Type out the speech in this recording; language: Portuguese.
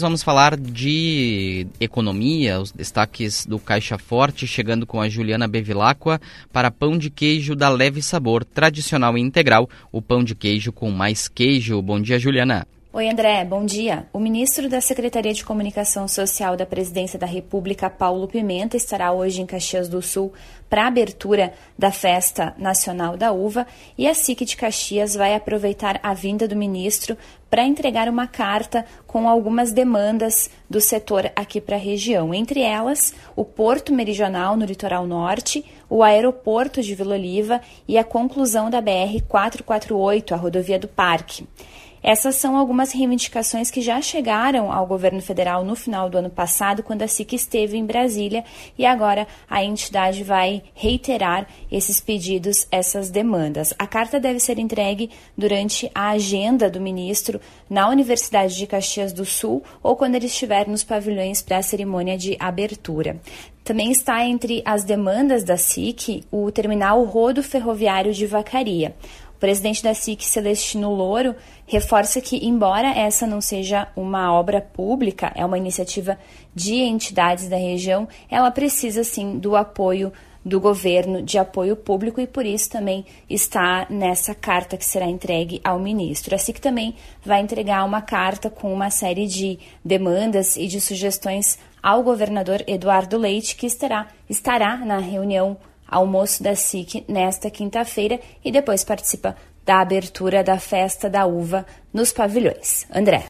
Vamos falar de economia, os destaques do Caixa Forte, chegando com a Juliana Bevilacqua para pão de queijo da Leve Sabor, tradicional e integral, o pão de queijo com mais queijo. Bom dia, Juliana. Oi, André, bom dia. O ministro da Secretaria de Comunicação Social da Presidência da República, Paulo Pimenta, estará hoje em Caxias do Sul para a abertura da Festa Nacional da Uva e a SIC de Caxias vai aproveitar a vinda do ministro para entregar uma carta com algumas demandas do setor aqui para a região. Entre elas, o Porto Meridional no litoral norte, o aeroporto de Vila Oliva e a conclusão da BR 448, a rodovia do Parque. Essas são algumas reivindicações que já chegaram ao governo federal no final do ano passado, quando a SIC esteve em Brasília, e agora a entidade vai reiterar esses pedidos, essas demandas. A carta deve ser entregue durante a agenda do ministro na Universidade de Caxias do Sul ou quando ele estiver nos pavilhões para a cerimônia de abertura. Também está entre as demandas da SIC o terminal rodo ferroviário de Vacaria. O presidente da SIC, Celestino Louro, reforça que, embora essa não seja uma obra pública, é uma iniciativa de entidades da região, ela precisa sim do apoio do governo, de apoio público, e por isso também está nessa carta que será entregue ao ministro. A SIC também vai entregar uma carta com uma série de demandas e de sugestões ao governador Eduardo Leite, que estará, estará na reunião almoço da SIC nesta quinta-feira e depois participa da abertura da festa da uva nos pavilhões. André.